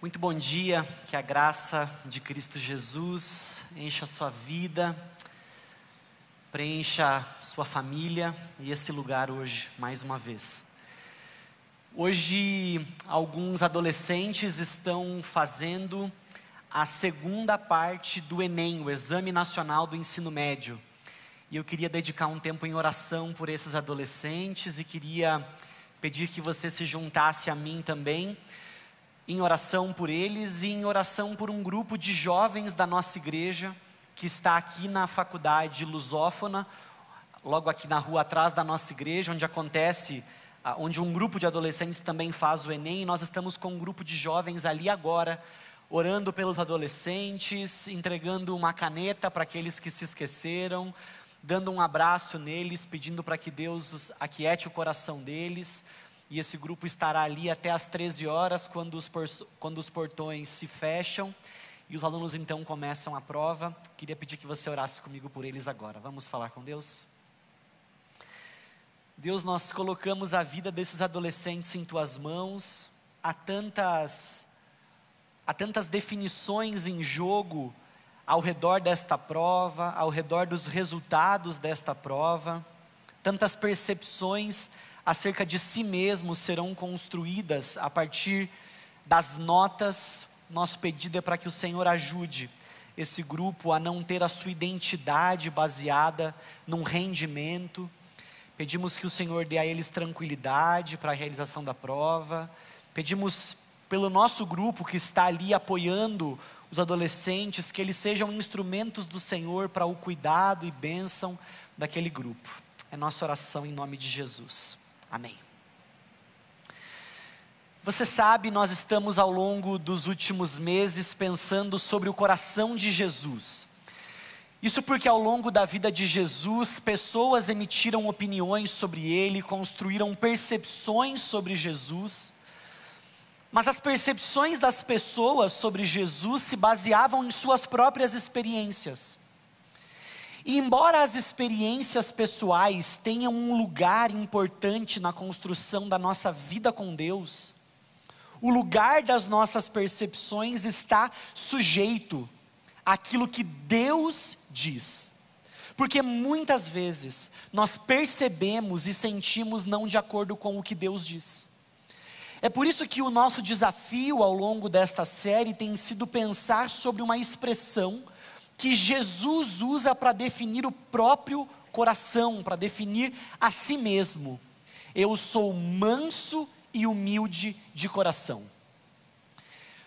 Muito bom dia, que a graça de Cristo Jesus encha a sua vida, preencha sua família e esse lugar hoje, mais uma vez. Hoje, alguns adolescentes estão fazendo a segunda parte do Enem, o Exame Nacional do Ensino Médio. E eu queria dedicar um tempo em oração por esses adolescentes e queria pedir que você se juntasse a mim também em oração por eles e em oração por um grupo de jovens da nossa igreja que está aqui na faculdade lusófona, logo aqui na rua atrás da nossa igreja, onde acontece, ah, onde um grupo de adolescentes também faz o Enem, e nós estamos com um grupo de jovens ali agora, orando pelos adolescentes, entregando uma caneta para aqueles que se esqueceram, dando um abraço neles, pedindo para que Deus aquiete o coração deles, e esse grupo estará ali até às 13 horas, quando os, quando os portões se fecham e os alunos então começam a prova. Queria pedir que você orasse comigo por eles agora. Vamos falar com Deus? Deus, nós colocamos a vida desses adolescentes em tuas mãos. Há tantas, há tantas definições em jogo ao redor desta prova, ao redor dos resultados desta prova, tantas percepções acerca de si mesmo serão construídas a partir das notas. Nosso pedido é para que o Senhor ajude esse grupo a não ter a sua identidade baseada num rendimento. Pedimos que o Senhor dê a eles tranquilidade para a realização da prova. Pedimos pelo nosso grupo que está ali apoiando os adolescentes, que eles sejam instrumentos do Senhor para o cuidado e bênção daquele grupo. É nossa oração em nome de Jesus. Amém. Você sabe, nós estamos ao longo dos últimos meses pensando sobre o coração de Jesus. Isso porque ao longo da vida de Jesus, pessoas emitiram opiniões sobre ele, construíram percepções sobre Jesus. Mas as percepções das pessoas sobre Jesus se baseavam em suas próprias experiências. E embora as experiências pessoais tenham um lugar importante na construção da nossa vida com Deus, o lugar das nossas percepções está sujeito àquilo que Deus diz. Porque muitas vezes nós percebemos e sentimos não de acordo com o que Deus diz. É por isso que o nosso desafio ao longo desta série tem sido pensar sobre uma expressão que Jesus usa para definir o próprio coração, para definir a si mesmo. Eu sou manso e humilde de coração.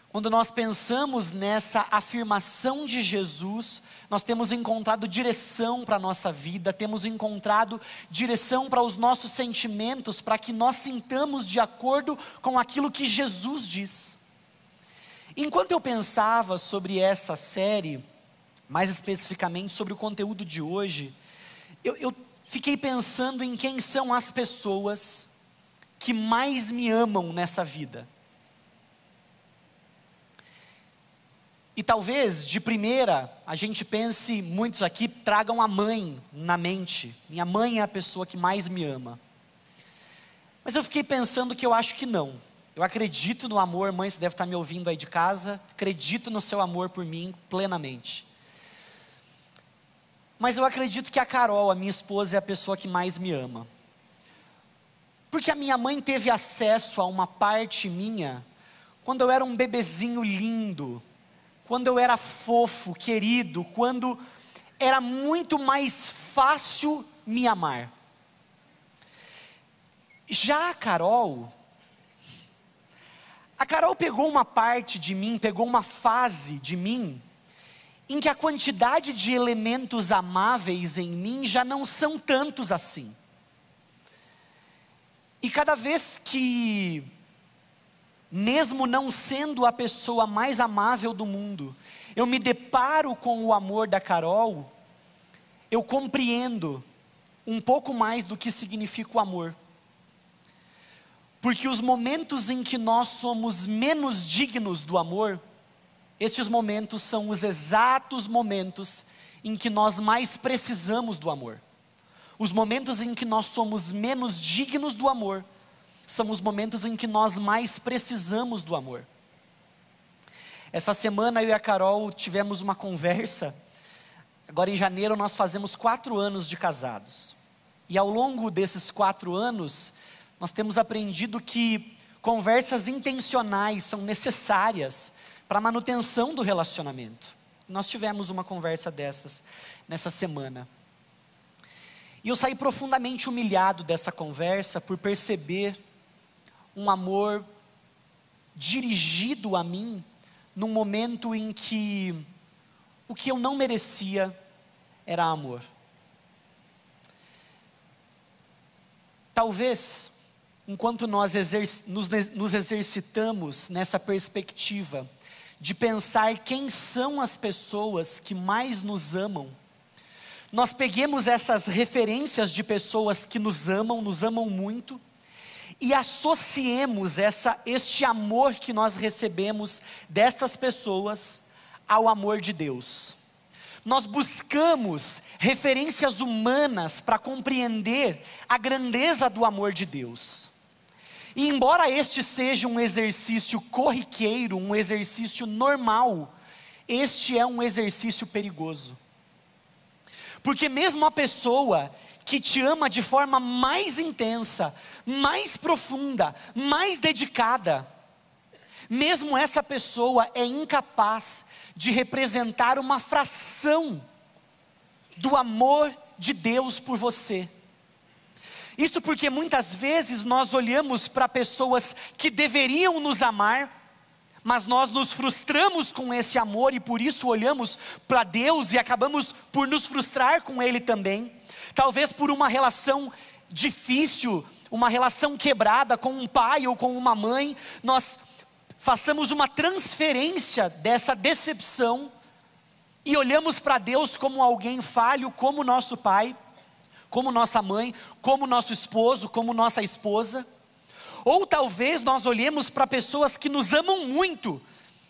Quando nós pensamos nessa afirmação de Jesus, nós temos encontrado direção para a nossa vida, temos encontrado direção para os nossos sentimentos, para que nós sintamos de acordo com aquilo que Jesus diz. Enquanto eu pensava sobre essa série, mais especificamente sobre o conteúdo de hoje, eu, eu fiquei pensando em quem são as pessoas que mais me amam nessa vida. E talvez, de primeira, a gente pense, muitos aqui tragam a mãe na mente. Minha mãe é a pessoa que mais me ama. Mas eu fiquei pensando que eu acho que não. Eu acredito no amor, mãe, você deve estar me ouvindo aí de casa. Acredito no seu amor por mim plenamente. Mas eu acredito que a Carol, a minha esposa, é a pessoa que mais me ama. Porque a minha mãe teve acesso a uma parte minha quando eu era um bebezinho lindo, quando eu era fofo, querido, quando era muito mais fácil me amar. Já a Carol, a Carol pegou uma parte de mim, pegou uma fase de mim, em que a quantidade de elementos amáveis em mim já não são tantos assim. E cada vez que, mesmo não sendo a pessoa mais amável do mundo, eu me deparo com o amor da Carol, eu compreendo um pouco mais do que significa o amor. Porque os momentos em que nós somos menos dignos do amor, estes momentos são os exatos momentos em que nós mais precisamos do amor. Os momentos em que nós somos menos dignos do amor são os momentos em que nós mais precisamos do amor. Essa semana eu e a Carol tivemos uma conversa. Agora em janeiro nós fazemos quatro anos de casados. E ao longo desses quatro anos, nós temos aprendido que conversas intencionais são necessárias para a manutenção do relacionamento. Nós tivemos uma conversa dessas nessa semana. E eu saí profundamente humilhado dessa conversa por perceber um amor dirigido a mim num momento em que o que eu não merecia era amor. Talvez, enquanto nós exerc nos, nos exercitamos nessa perspectiva de pensar quem são as pessoas que mais nos amam, nós peguemos essas referências de pessoas que nos amam, nos amam muito, e associemos essa, este amor que nós recebemos destas pessoas ao amor de Deus. Nós buscamos referências humanas para compreender a grandeza do amor de Deus. E embora este seja um exercício corriqueiro, um exercício normal, este é um exercício perigoso. Porque mesmo a pessoa que te ama de forma mais intensa, mais profunda, mais dedicada, mesmo essa pessoa é incapaz de representar uma fração do amor de Deus por você. Isso porque muitas vezes nós olhamos para pessoas que deveriam nos amar, mas nós nos frustramos com esse amor e por isso olhamos para Deus e acabamos por nos frustrar com Ele também. Talvez por uma relação difícil, uma relação quebrada com um pai ou com uma mãe, nós façamos uma transferência dessa decepção e olhamos para Deus como alguém falho, como nosso pai, como nossa mãe, como nosso esposo, como nossa esposa. Ou talvez nós olhemos para pessoas que nos amam muito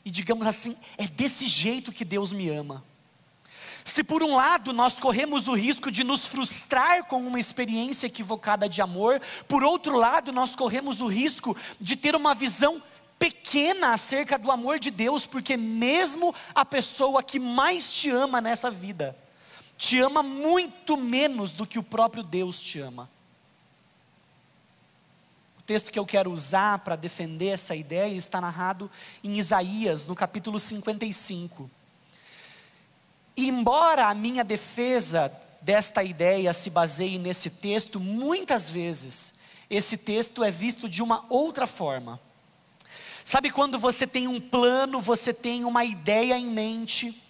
e digamos assim: é desse jeito que Deus me ama. Se por um lado nós corremos o risco de nos frustrar com uma experiência equivocada de amor, por outro lado nós corremos o risco de ter uma visão pequena acerca do amor de Deus, porque mesmo a pessoa que mais te ama nessa vida, te ama muito menos do que o próprio Deus te ama. O texto que eu quero usar para defender essa ideia está narrado em Isaías, no capítulo 55. E embora a minha defesa desta ideia se baseie nesse texto, muitas vezes esse texto é visto de uma outra forma. Sabe quando você tem um plano, você tem uma ideia em mente,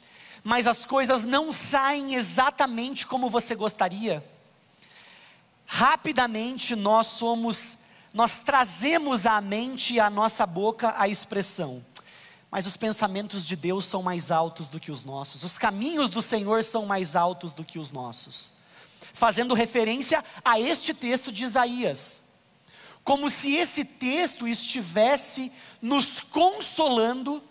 mas as coisas não saem exatamente como você gostaria? Rapidamente nós somos, nós trazemos à mente e à nossa boca a expressão: mas os pensamentos de Deus são mais altos do que os nossos, os caminhos do Senhor são mais altos do que os nossos. Fazendo referência a este texto de Isaías como se esse texto estivesse nos consolando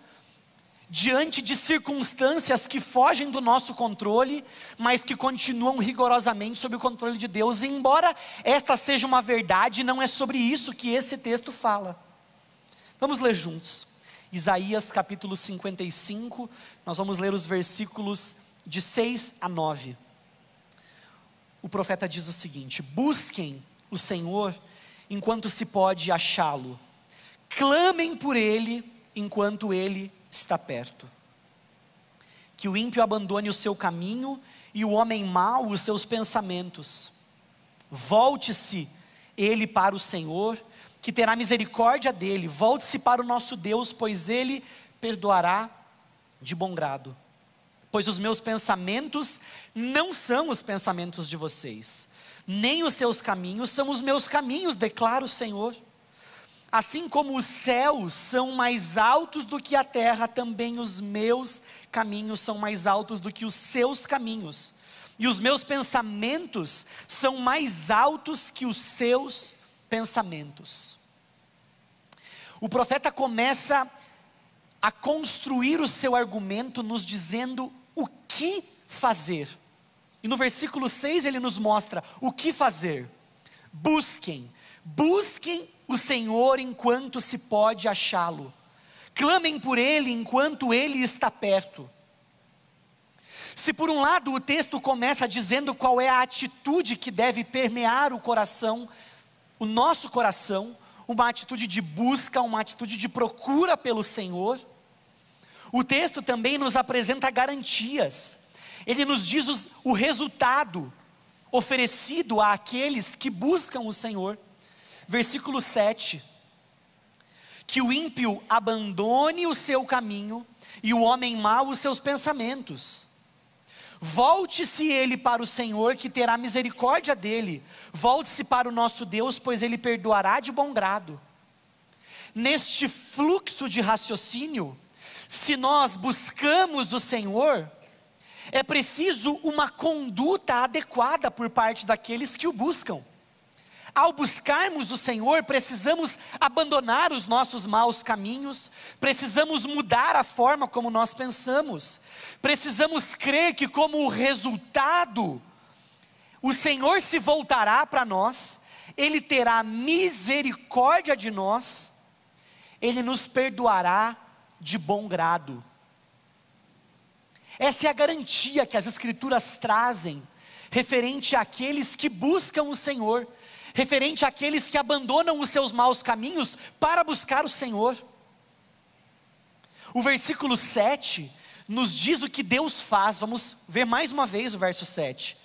diante de circunstâncias que fogem do nosso controle, mas que continuam rigorosamente sob o controle de Deus. E embora esta seja uma verdade, não é sobre isso que esse texto fala. Vamos ler juntos. Isaías capítulo 55, nós vamos ler os versículos de 6 a 9. O profeta diz o seguinte: Busquem o Senhor enquanto se pode achá-lo. Clamem por ele enquanto ele está perto. Que o ímpio abandone o seu caminho e o homem mau os seus pensamentos. Volte-se ele para o Senhor, que terá misericórdia dele. Volte-se para o nosso Deus, pois ele perdoará de bom grado. Pois os meus pensamentos não são os pensamentos de vocês nem os seus caminhos são os meus caminhos, declara o Senhor. Assim como os céus são mais altos do que a terra, também os meus caminhos são mais altos do que os seus caminhos, e os meus pensamentos são mais altos que os seus pensamentos. O profeta começa a construir o seu argumento, nos dizendo o que fazer. E no versículo 6 ele nos mostra o que fazer. Busquem, busquem o Senhor enquanto se pode achá-lo. Clamem por Ele enquanto Ele está perto. Se por um lado o texto começa dizendo qual é a atitude que deve permear o coração, o nosso coração, uma atitude de busca, uma atitude de procura pelo Senhor. O texto também nos apresenta garantias, ele nos diz o resultado oferecido àqueles que buscam o Senhor. Versículo 7: Que o ímpio abandone o seu caminho e o homem mau os seus pensamentos. Volte-se ele para o Senhor, que terá misericórdia dele. Volte-se para o nosso Deus, pois ele perdoará de bom grado. Neste fluxo de raciocínio, se nós buscamos o Senhor, é preciso uma conduta adequada por parte daqueles que o buscam. Ao buscarmos o Senhor, precisamos abandonar os nossos maus caminhos, precisamos mudar a forma como nós pensamos, precisamos crer que, como resultado, o Senhor se voltará para nós, Ele terá misericórdia de nós, Ele nos perdoará de bom grado. Essa é a garantia que as Escrituras trazem, referente àqueles que buscam o Senhor referente àqueles que abandonam os seus maus caminhos para buscar o Senhor. O versículo 7 nos diz o que Deus faz, vamos ver mais uma vez o verso 7.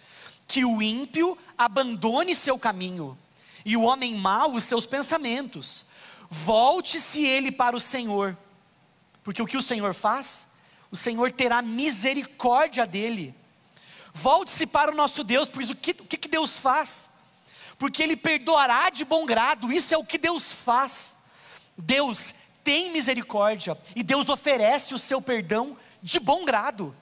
Que o ímpio abandone seu caminho, e o homem mau os seus pensamentos. Volte-se ele para o Senhor, porque o que o Senhor faz? O Senhor terá misericórdia dele. Volte-se para o nosso Deus, pois o que, o que Deus faz? Porque Ele perdoará de bom grado, isso é o que Deus faz. Deus tem misericórdia e Deus oferece o seu perdão de bom grado.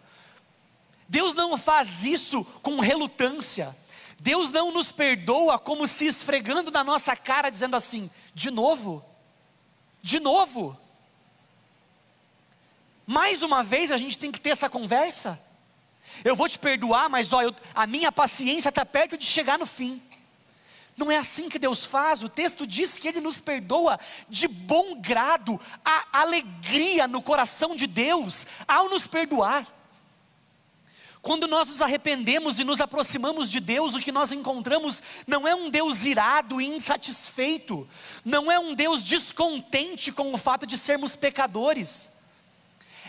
Deus não faz isso com relutância. Deus não nos perdoa como se esfregando na nossa cara, dizendo assim: de novo, de novo. Mais uma vez a gente tem que ter essa conversa. Eu vou te perdoar, mas eu, a minha paciência está perto de chegar no fim. Não é assim que Deus faz, o texto diz que Ele nos perdoa de bom grado, a alegria no coração de Deus ao nos perdoar. Quando nós nos arrependemos e nos aproximamos de Deus, o que nós encontramos não é um Deus irado e insatisfeito, não é um Deus descontente com o fato de sermos pecadores,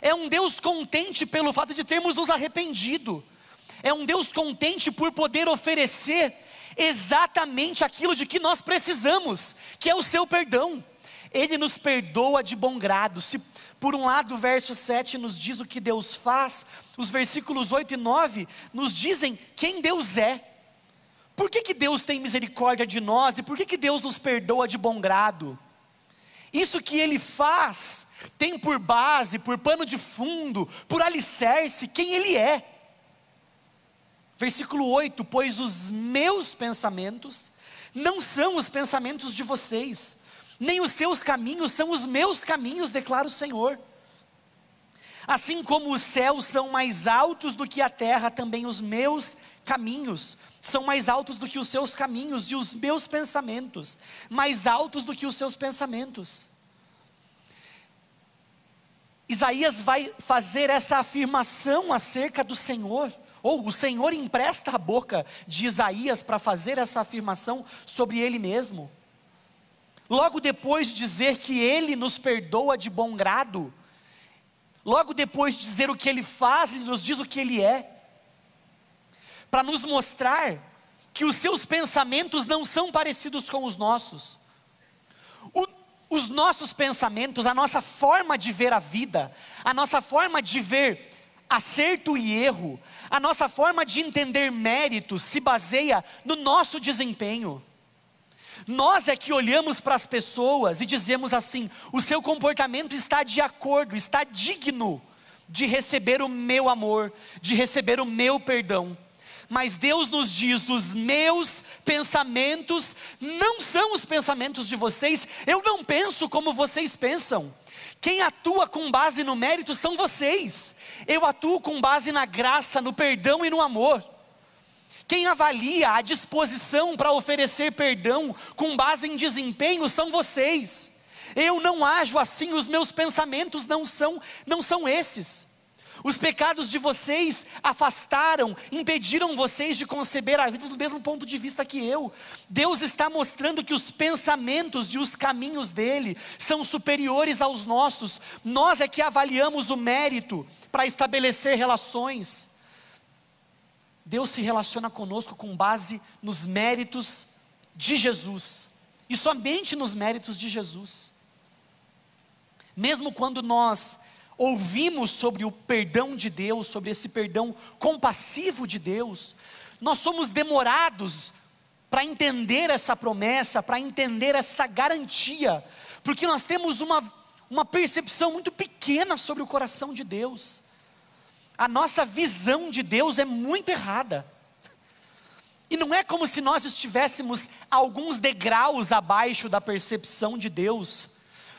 é um Deus contente pelo fato de termos nos arrependido, é um Deus contente por poder oferecer exatamente aquilo de que nós precisamos, que é o seu perdão. Ele nos perdoa de bom grado. Se por um lado o verso 7 nos diz o que Deus faz, os versículos 8 e 9 nos dizem quem Deus é. Por que, que Deus tem misericórdia de nós e por que, que Deus nos perdoa de bom grado? Isso que Ele faz tem por base, por pano de fundo, por alicerce, quem Ele é. Versículo 8: Pois os meus pensamentos não são os pensamentos de vocês, nem os seus caminhos são os meus caminhos, declara o Senhor. Assim como os céus são mais altos do que a terra, também os meus caminhos são mais altos do que os seus caminhos, e os meus pensamentos mais altos do que os seus pensamentos. Isaías vai fazer essa afirmação acerca do Senhor ou o Senhor empresta a boca de Isaías para fazer essa afirmação sobre ele mesmo. Logo depois de dizer que ele nos perdoa de bom grado, logo depois de dizer o que ele faz, ele nos diz o que ele é, para nos mostrar que os seus pensamentos não são parecidos com os nossos. O, os nossos pensamentos, a nossa forma de ver a vida, a nossa forma de ver acerto e erro, a nossa forma de entender mérito se baseia no nosso desempenho. Nós é que olhamos para as pessoas e dizemos assim: o seu comportamento está de acordo, está digno de receber o meu amor, de receber o meu perdão. Mas Deus nos diz: os meus pensamentos não são os pensamentos de vocês, eu não penso como vocês pensam. Quem atua com base no mérito são vocês. Eu atuo com base na graça, no perdão e no amor. Quem avalia a disposição para oferecer perdão com base em desempenho são vocês. Eu não ajo assim, os meus pensamentos não são não são esses. Os pecados de vocês afastaram, impediram vocês de conceber a vida do mesmo ponto de vista que eu. Deus está mostrando que os pensamentos e os caminhos dele são superiores aos nossos. Nós é que avaliamos o mérito para estabelecer relações. Deus se relaciona conosco com base nos méritos de Jesus, e somente nos méritos de Jesus. Mesmo quando nós ouvimos sobre o perdão de Deus, sobre esse perdão compassivo de Deus, nós somos demorados para entender essa promessa, para entender essa garantia, porque nós temos uma, uma percepção muito pequena sobre o coração de Deus. A nossa visão de Deus é muito errada. E não é como se nós estivéssemos alguns degraus abaixo da percepção de Deus.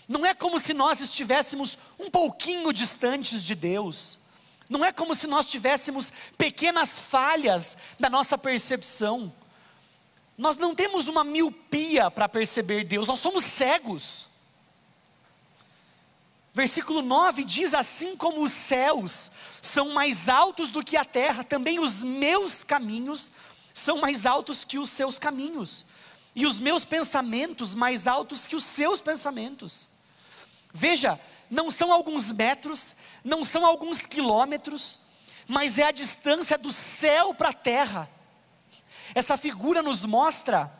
Não é como se nós estivéssemos um pouquinho distantes de Deus. Não é como se nós tivéssemos pequenas falhas da nossa percepção. Nós não temos uma miopia para perceber Deus, nós somos cegos. Versículo 9 diz: Assim como os céus são mais altos do que a terra, também os meus caminhos são mais altos que os seus caminhos, e os meus pensamentos mais altos que os seus pensamentos. Veja, não são alguns metros, não são alguns quilômetros, mas é a distância do céu para a terra. Essa figura nos mostra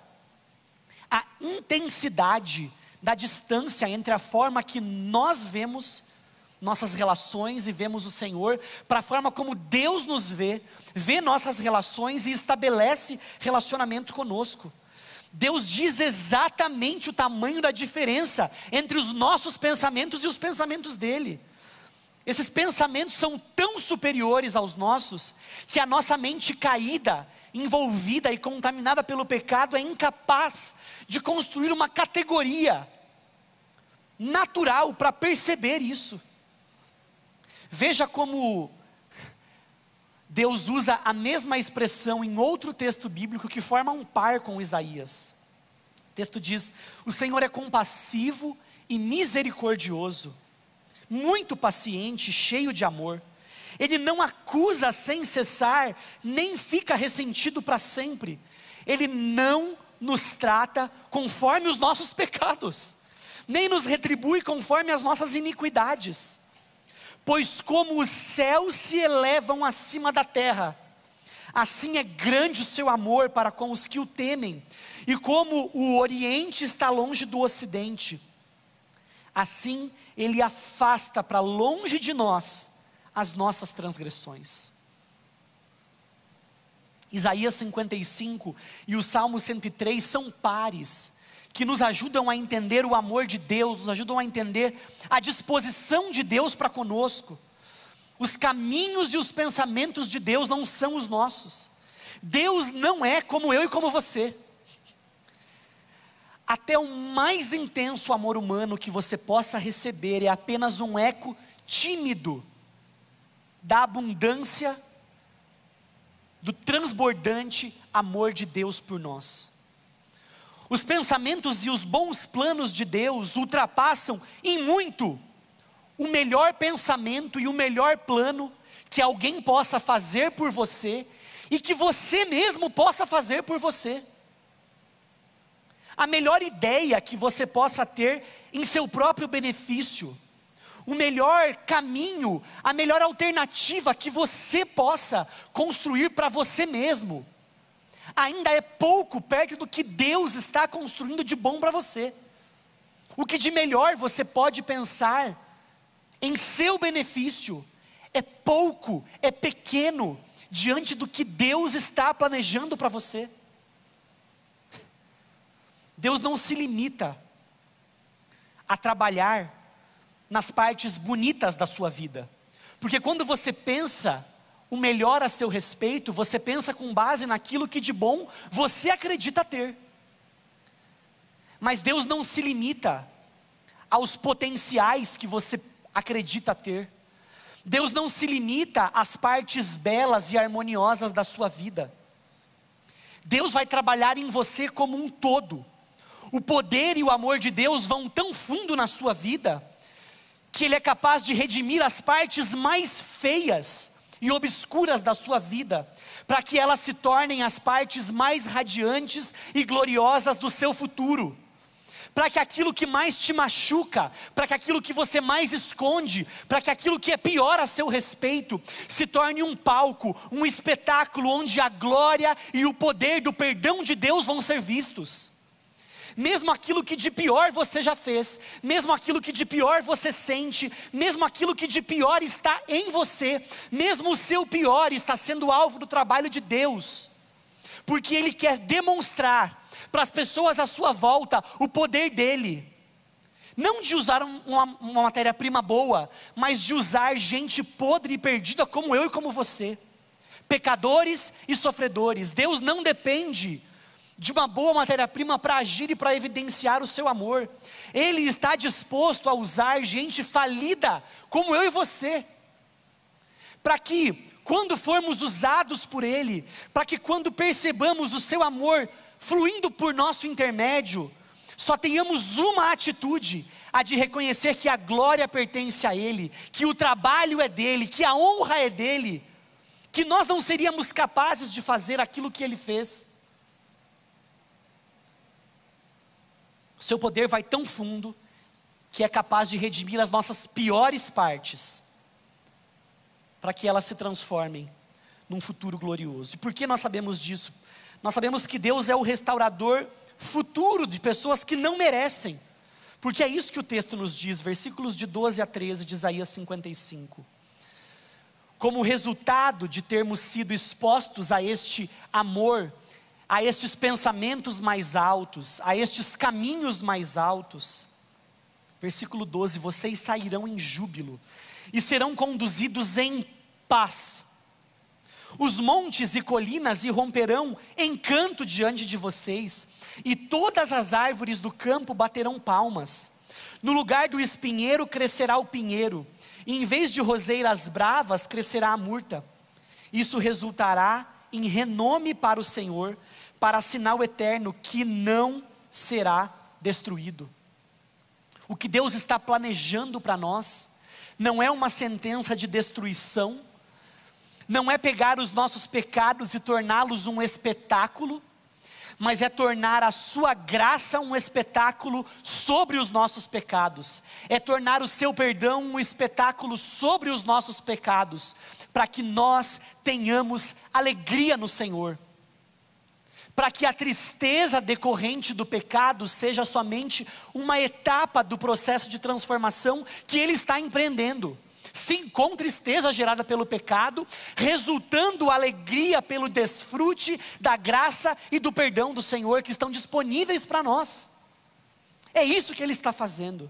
a intensidade da distância entre a forma que nós vemos nossas relações e vemos o Senhor, para a forma como Deus nos vê, vê nossas relações e estabelece relacionamento conosco. Deus diz exatamente o tamanho da diferença entre os nossos pensamentos e os pensamentos dele. Esses pensamentos são tão superiores aos nossos que a nossa mente caída, envolvida e contaminada pelo pecado é incapaz de construir uma categoria natural para perceber isso. Veja como Deus usa a mesma expressão em outro texto bíblico que forma um par com Isaías. O texto diz: O Senhor é compassivo e misericordioso, muito paciente, cheio de amor. Ele não acusa sem cessar, nem fica ressentido para sempre. Ele não nos trata conforme os nossos pecados, nem nos retribui conforme as nossas iniquidades. Pois como os céus se elevam acima da terra, assim é grande o seu amor para com os que o temem, e como o Oriente está longe do Ocidente, assim ele afasta para longe de nós as nossas transgressões. Isaías 55 e o Salmo 103 são pares que nos ajudam a entender o amor de Deus, nos ajudam a entender a disposição de Deus para conosco. Os caminhos e os pensamentos de Deus não são os nossos. Deus não é como eu e como você. Até o mais intenso amor humano que você possa receber é apenas um eco tímido da abundância, do transbordante amor de Deus por nós. Os pensamentos e os bons planos de Deus ultrapassam em muito o melhor pensamento e o melhor plano que alguém possa fazer por você e que você mesmo possa fazer por você. A melhor ideia que você possa ter em seu próprio benefício, o melhor caminho, a melhor alternativa que você possa construir para você mesmo ainda é pouco perto do que Deus está construindo de bom para você. O que de melhor você pode pensar em seu benefício é pouco, é pequeno diante do que Deus está planejando para você. Deus não se limita a trabalhar nas partes bonitas da sua vida, porque quando você pensa o melhor a seu respeito, você pensa com base naquilo que de bom você acredita ter. Mas Deus não se limita aos potenciais que você acredita ter. Deus não se limita às partes belas e harmoniosas da sua vida. Deus vai trabalhar em você como um todo. O poder e o amor de Deus vão tão fundo na sua vida, que Ele é capaz de redimir as partes mais feias e obscuras da sua vida, para que elas se tornem as partes mais radiantes e gloriosas do seu futuro. Para que aquilo que mais te machuca, para que aquilo que você mais esconde, para que aquilo que é pior a seu respeito, se torne um palco, um espetáculo onde a glória e o poder do perdão de Deus vão ser vistos mesmo aquilo que de pior você já fez, mesmo aquilo que de pior você sente, mesmo aquilo que de pior está em você, mesmo o seu pior está sendo alvo do trabalho de Deus, porque Ele quer demonstrar para as pessoas à sua volta o poder dEle. Não de usar uma, uma matéria-prima boa, mas de usar gente podre e perdida como eu e como você pecadores e sofredores. Deus não depende de uma boa matéria-prima para agir e para evidenciar o seu amor. Ele está disposto a usar gente falida, como eu e você, para que, quando formos usados por Ele, para que quando percebamos o seu amor fluindo por nosso intermédio, só tenhamos uma atitude, a de reconhecer que a glória pertence a Ele, que o trabalho é dele, que a honra é dele, que nós não seríamos capazes de fazer aquilo que Ele fez. O seu poder vai tão fundo que é capaz de redimir as nossas piores partes, para que elas se transformem num futuro glorioso. E por que nós sabemos disso? Nós sabemos que Deus é o restaurador futuro de pessoas que não merecem, porque é isso que o texto nos diz, versículos de 12 a 13 de Isaías 55. Como resultado de termos sido expostos a este amor a estes pensamentos mais altos, a estes caminhos mais altos. Versículo 12: Vocês sairão em júbilo e serão conduzidos em paz. Os montes e colinas irromperão em canto diante de vocês, e todas as árvores do campo baterão palmas. No lugar do espinheiro crescerá o pinheiro, e em vez de roseiras bravas crescerá a murta. Isso resultará em renome para o Senhor para sinal eterno que não será destruído. O que Deus está planejando para nós não é uma sentença de destruição, não é pegar os nossos pecados e torná-los um espetáculo, mas é tornar a Sua graça um espetáculo sobre os nossos pecados, é tornar o Seu perdão um espetáculo sobre os nossos pecados, para que nós tenhamos alegria no Senhor para que a tristeza decorrente do pecado seja somente uma etapa do processo de transformação que ele está empreendendo. Sim, com tristeza gerada pelo pecado, resultando alegria pelo desfrute da graça e do perdão do Senhor que estão disponíveis para nós. É isso que ele está fazendo.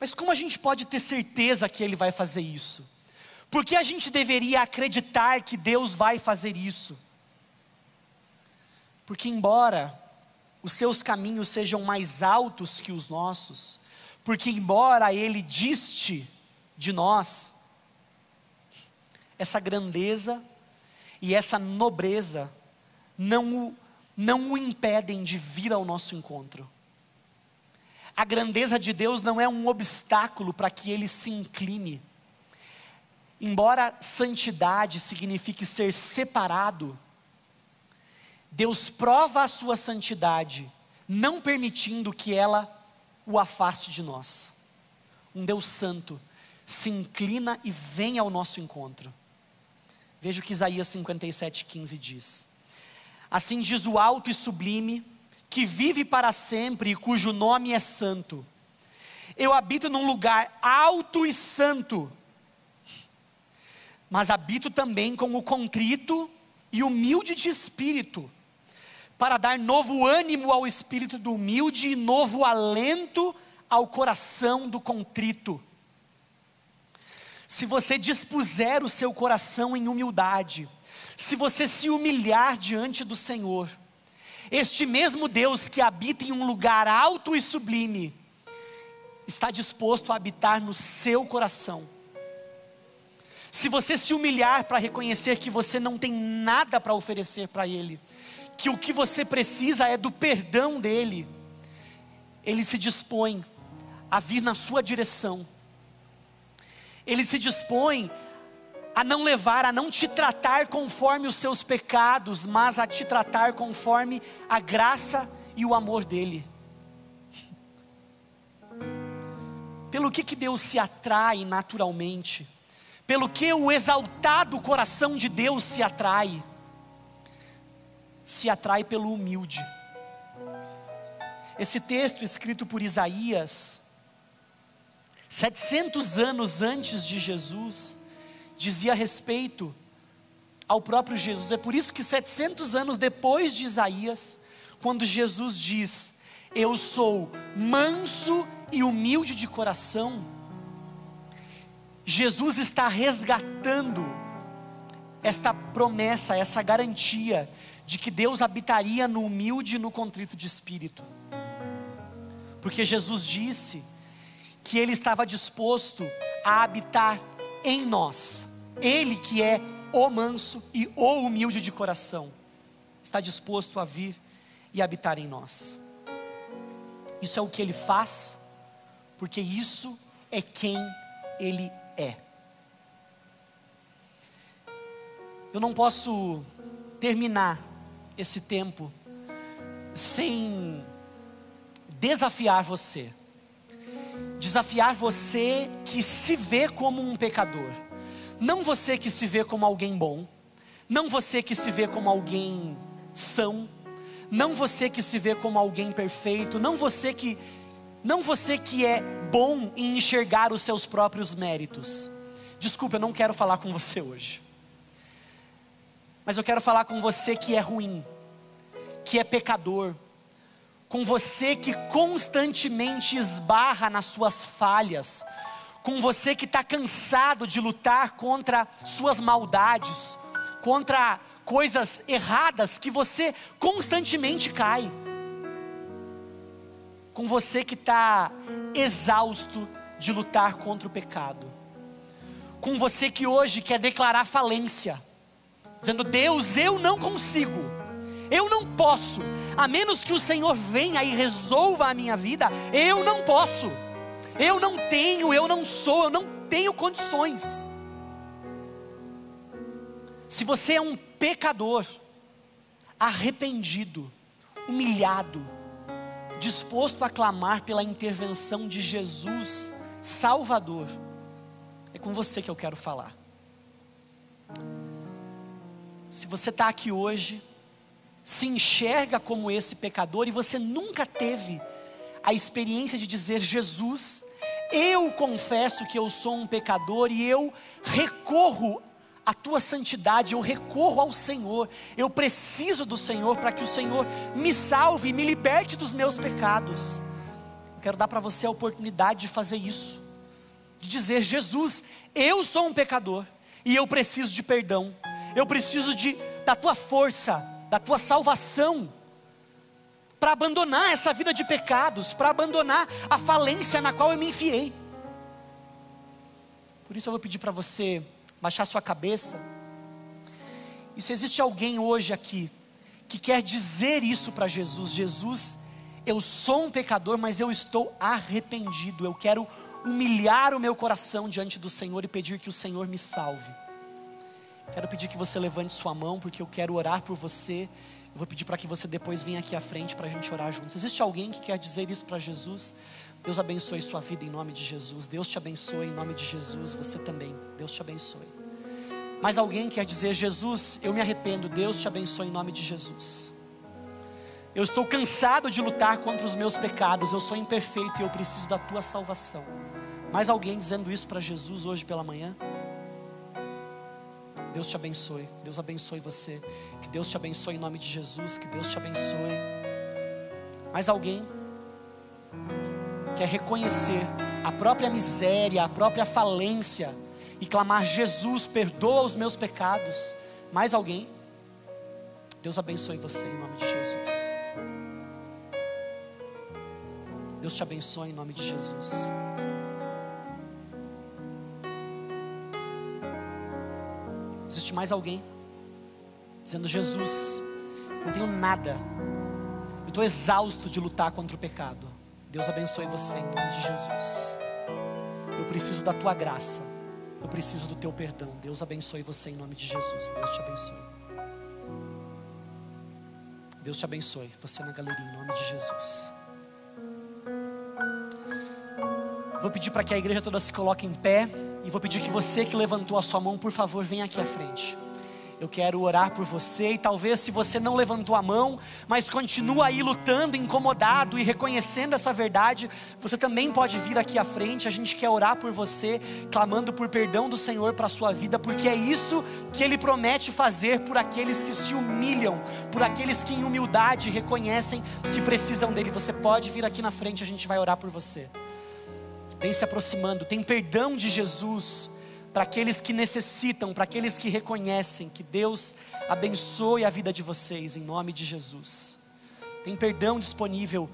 Mas como a gente pode ter certeza que ele vai fazer isso? Por que a gente deveria acreditar que Deus vai fazer isso? Porque, embora os seus caminhos sejam mais altos que os nossos, porque, embora Ele diste de nós, essa grandeza e essa nobreza não o, não o impedem de vir ao nosso encontro. A grandeza de Deus não é um obstáculo para que ele se incline. Embora santidade signifique ser separado, Deus prova a sua santidade, não permitindo que ela o afaste de nós. Um Deus santo se inclina e vem ao nosso encontro. Veja o que Isaías 57,15 diz. Assim diz o alto e sublime, que vive para sempre e cujo nome é santo. Eu habito num lugar alto e santo, mas habito também com o contrito e humilde de espírito, para dar novo ânimo ao espírito do humilde e novo alento ao coração do contrito. Se você dispuser o seu coração em humildade, se você se humilhar diante do Senhor, este mesmo Deus que habita em um lugar alto e sublime, está disposto a habitar no seu coração. Se você se humilhar para reconhecer que você não tem nada para oferecer para Ele, que o que você precisa é do perdão dele, ele se dispõe a vir na sua direção. Ele se dispõe a não levar, a não te tratar conforme os seus pecados, mas a te tratar conforme a graça e o amor dele. Pelo que, que Deus se atrai naturalmente? Pelo que o exaltado coração de Deus se atrai? Se atrai pelo humilde. Esse texto escrito por Isaías, 700 anos antes de Jesus, dizia respeito ao próprio Jesus. É por isso que 700 anos depois de Isaías, quando Jesus diz: Eu sou manso e humilde de coração, Jesus está resgatando esta promessa, essa garantia de que Deus habitaria no humilde e no contrito de espírito. Porque Jesus disse que Ele estava disposto a habitar em nós. Ele que é o manso e o humilde de coração, está disposto a vir e habitar em nós. Isso é o que Ele faz, porque isso é quem Ele é. Eu não posso terminar esse tempo sem desafiar você. Desafiar você que se vê como um pecador. Não você que se vê como alguém bom. Não você que se vê como alguém são. Não você que se vê como alguém perfeito. Não você que não você que é bom em enxergar os seus próprios méritos. Desculpa, eu não quero falar com você hoje. Mas eu quero falar com você que é ruim, que é pecador, com você que constantemente esbarra nas suas falhas, com você que está cansado de lutar contra suas maldades, contra coisas erradas que você constantemente cai, com você que está exausto de lutar contra o pecado, com você que hoje quer declarar falência, dizendo: Deus, eu não consigo, eu não posso, a menos que o Senhor venha e resolva a minha vida, eu não posso, eu não tenho, eu não sou, eu não tenho condições. Se você é um pecador, arrependido, humilhado, disposto a clamar pela intervenção de Jesus, Salvador, é com você que eu quero falar. Se você está aqui hoje, se enxerga como esse pecador e você nunca teve a experiência de dizer: Jesus, eu confesso que eu sou um pecador e eu recorro à tua santidade, eu recorro ao Senhor, eu preciso do Senhor para que o Senhor me salve e me liberte dos meus pecados. Eu quero dar para você a oportunidade de fazer isso, de dizer: Jesus, eu sou um pecador e eu preciso de perdão, eu preciso de, da tua força da tua salvação, para abandonar essa vida de pecados, para abandonar a falência na qual eu me enfiei. Por isso eu vou pedir para você baixar sua cabeça. E se existe alguém hoje aqui que quer dizer isso para Jesus, Jesus, eu sou um pecador, mas eu estou arrependido. Eu quero humilhar o meu coração diante do Senhor e pedir que o Senhor me salve. Quero pedir que você levante sua mão, porque eu quero orar por você. Eu vou pedir para que você depois venha aqui à frente para a gente orar juntos. Existe alguém que quer dizer isso para Jesus? Deus abençoe sua vida em nome de Jesus. Deus te abençoe em nome de Jesus. Você também. Deus te abençoe. Mas alguém quer dizer, Jesus, eu me arrependo. Deus te abençoe em nome de Jesus. Eu estou cansado de lutar contra os meus pecados. Eu sou imperfeito e eu preciso da tua salvação. Mais alguém dizendo isso para Jesus hoje pela manhã? Deus te abençoe. Deus abençoe você. Que Deus te abençoe em nome de Jesus. Que Deus te abençoe. Mais alguém quer reconhecer a própria miséria, a própria falência e clamar: Jesus, perdoa os meus pecados. Mais alguém? Deus abençoe você em nome de Jesus. Deus te abençoe em nome de Jesus. Mais alguém dizendo: Jesus, Não tenho nada. Eu estou exausto de lutar contra o pecado. Deus abençoe você em nome de Jesus. Eu preciso da tua graça. Eu preciso do teu perdão. Deus abençoe você em nome de Jesus. Deus te abençoe. Deus te abençoe. Você na galeria em nome de Jesus. Vou pedir para que a igreja toda se coloque em pé e vou pedir que você que levantou a sua mão, por favor, venha aqui à frente. Eu quero orar por você e talvez se você não levantou a mão, mas continua aí lutando, incomodado e reconhecendo essa verdade, você também pode vir aqui à frente. A gente quer orar por você, clamando por perdão do Senhor para a sua vida, porque é isso que ele promete fazer por aqueles que se humilham, por aqueles que em humildade reconhecem que precisam dele. Você pode vir aqui na frente, a gente vai orar por você. Vem se aproximando, tem perdão de Jesus para aqueles que necessitam, para aqueles que reconhecem. Que Deus abençoe a vida de vocês, em nome de Jesus. Tem perdão disponível.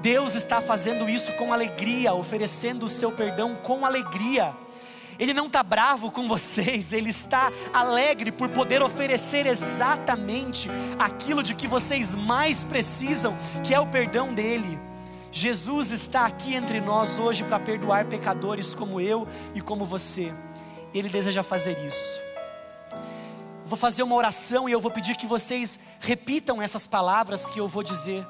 Deus está fazendo isso com alegria, oferecendo o seu perdão com alegria. Ele não está bravo com vocês, Ele está alegre por poder oferecer exatamente aquilo de que vocês mais precisam, que é o perdão dEle. Jesus está aqui entre nós hoje para perdoar pecadores como eu e como você. Ele deseja fazer isso. Vou fazer uma oração e eu vou pedir que vocês repitam essas palavras que eu vou dizer.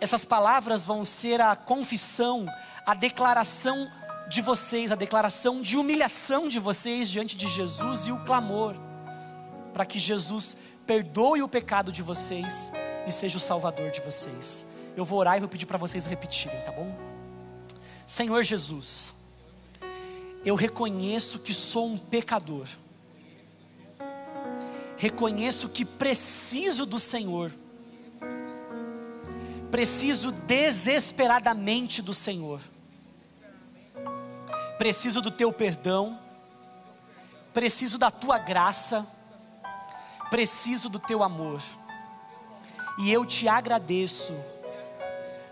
Essas palavras vão ser a confissão, a declaração de vocês, a declaração de humilhação de vocês diante de Jesus e o clamor para que Jesus perdoe o pecado de vocês e seja o salvador de vocês. Eu vou orar e vou pedir para vocês repetirem, tá bom? Senhor Jesus, eu reconheço que sou um pecador, reconheço que preciso do Senhor, preciso desesperadamente do Senhor, preciso do Teu perdão, preciso da Tua graça, preciso do Teu amor, e eu te agradeço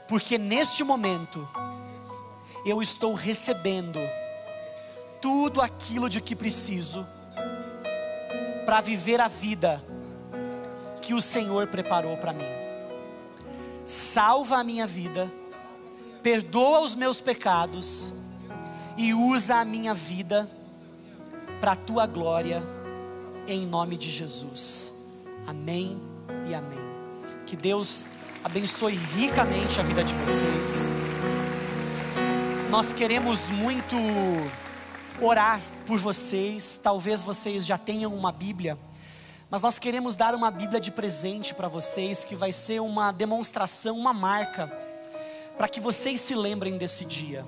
porque neste momento eu estou recebendo tudo aquilo de que preciso para viver a vida que o Senhor preparou para mim. Salva a minha vida, perdoa os meus pecados e usa a minha vida para a tua glória, em nome de Jesus. Amém e amém. Que Deus abençoe ricamente a vida de vocês. Nós queremos muito orar por vocês. Talvez vocês já tenham uma Bíblia, mas nós queremos dar uma Bíblia de presente para vocês, que vai ser uma demonstração, uma marca, para que vocês se lembrem desse dia.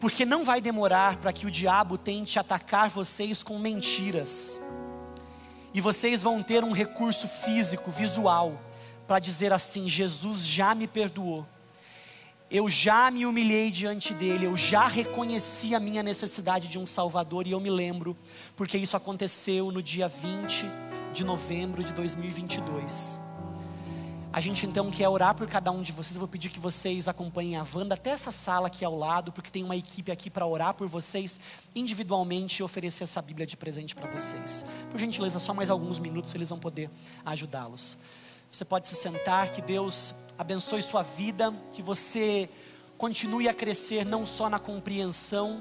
Porque não vai demorar para que o diabo tente atacar vocês com mentiras. E vocês vão ter um recurso físico, visual, para dizer assim: Jesus já me perdoou, eu já me humilhei diante dele, eu já reconheci a minha necessidade de um Salvador e eu me lembro, porque isso aconteceu no dia 20 de novembro de 2022. A gente então quer orar por cada um de vocês. Eu vou pedir que vocês acompanhem a Wanda até essa sala aqui ao lado, porque tem uma equipe aqui para orar por vocês individualmente e oferecer essa Bíblia de presente para vocês. Por gentileza, só mais alguns minutos eles vão poder ajudá-los. Você pode se sentar, que Deus abençoe sua vida, que você continue a crescer não só na compreensão,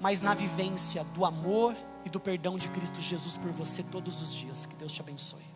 mas na vivência do amor e do perdão de Cristo Jesus por você todos os dias. Que Deus te abençoe.